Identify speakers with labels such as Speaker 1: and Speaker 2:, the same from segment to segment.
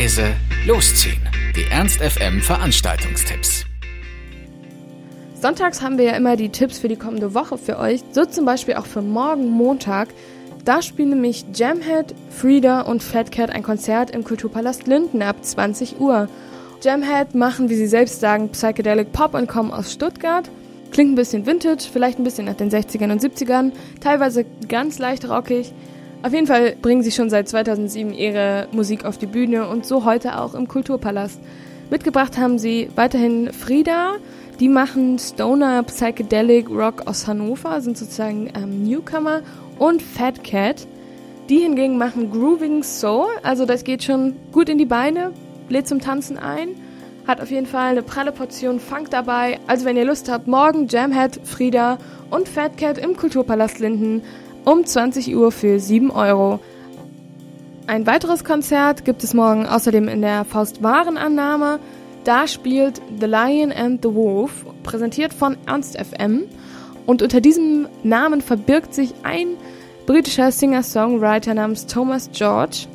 Speaker 1: leise, losziehen. Die Ernst FM Veranstaltungstipps.
Speaker 2: Sonntags haben wir ja immer die Tipps für die kommende Woche für euch. So zum Beispiel auch für morgen Montag. Da spielen nämlich Jamhead, Frieda und Fat Cat ein Konzert im Kulturpalast Linden ab 20 Uhr. Jamhead machen, wie sie selbst sagen, Psychedelic Pop und kommen aus Stuttgart. Klingt ein bisschen vintage, vielleicht ein bisschen nach den 60ern und 70ern, teilweise ganz leicht rockig. Auf jeden Fall bringen sie schon seit 2007 ihre Musik auf die Bühne und so heute auch im Kulturpalast. Mitgebracht haben sie weiterhin Frieda, die machen Stoner Psychedelic Rock aus Hannover, sind sozusagen ähm, Newcomer und Fat Cat. Die hingegen machen Grooving Soul, also das geht schon gut in die Beine, lädt zum Tanzen ein, hat auf jeden Fall eine pralle Portion Funk dabei. Also wenn ihr Lust habt, morgen Jamhead, Frieda und Fat Cat im Kulturpalast Linden um 20 Uhr für 7 Euro. Ein weiteres Konzert gibt es morgen außerdem in der Faust Warenannahme. Da spielt The Lion and the Wolf, präsentiert von Ernst FM. Und unter diesem Namen verbirgt sich ein britischer Singer-Songwriter namens Thomas George.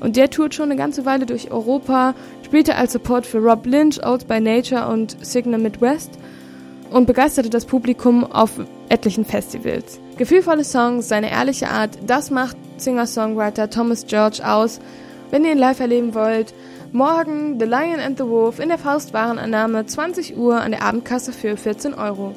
Speaker 2: Und der tourt schon eine ganze Weile durch Europa, spielte als Support für Rob Lynch, Old by Nature und Signal Midwest und begeisterte das Publikum auf etlichen Festivals. Gefühlvolle Songs, seine ehrliche Art, das macht Singer-Songwriter Thomas George aus. Wenn ihr ihn live erleben wollt, morgen The Lion and the Wolf in der Faustwarenannahme 20 Uhr an der Abendkasse für 14 Euro.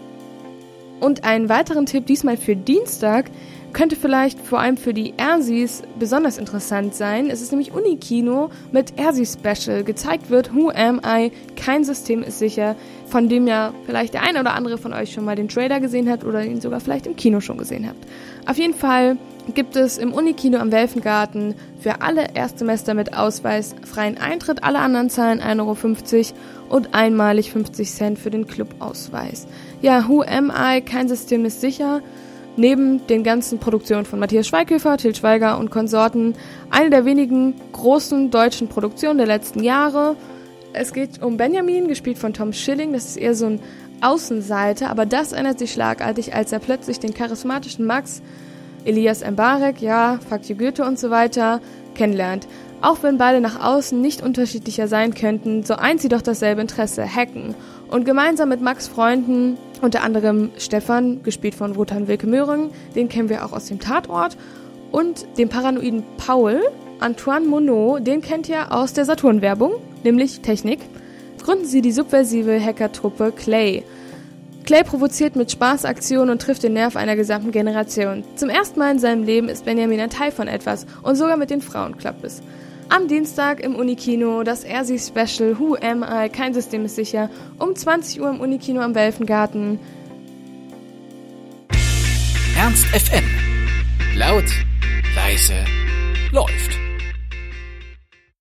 Speaker 2: Und einen weiteren Tipp diesmal für Dienstag könnte vielleicht vor allem für die Ersis besonders interessant sein. Es ist nämlich Unikino mit Ersi Special. Gezeigt wird Who Am I? Kein System ist sicher, von dem ja vielleicht der eine oder andere von euch schon mal den Trailer gesehen hat oder ihn sogar vielleicht im Kino schon gesehen habt. Auf jeden Fall gibt es im Unikino am Welfengarten für alle Erstsemester mit Ausweis freien Eintritt. Alle anderen zahlen 1,50 Euro und einmalig 50 Cent für den Clubausweis. Ja, Who Am I? Kein System ist sicher neben den ganzen Produktionen von Matthias Schweighöfer, Til Schweiger und Konsorten eine der wenigen großen deutschen Produktionen der letzten Jahre. Es geht um Benjamin, gespielt von Tom Schilling. Das ist eher so ein Außenseiter, aber das ändert sich schlagartig, als er plötzlich den charismatischen Max, Elias Mbarek, ja, Fakti Goethe und so weiter, kennenlernt. Auch wenn beide nach außen nicht unterschiedlicher sein könnten, so eint sie doch dasselbe Interesse, Hacken. Und gemeinsam mit Max Freunden unter anderem Stefan, gespielt von Wotan Wilke Möhring, den kennen wir auch aus dem Tatort. Und den paranoiden Paul, Antoine Monod, den kennt ihr aus der Saturn-Werbung, nämlich Technik. Gründen sie die subversive Hackertruppe Clay. Clay provoziert mit Spaßaktionen und trifft den Nerv einer gesamten Generation. Zum ersten Mal in seinem Leben ist Benjamin ein Teil von etwas und sogar mit den Frauen klappt es. Am Dienstag im Unikino das Ersi Special Who Am I? Kein System ist sicher. Um 20 Uhr im Unikino am Welfengarten.
Speaker 1: Ernst FM. Laut, leise, läuft.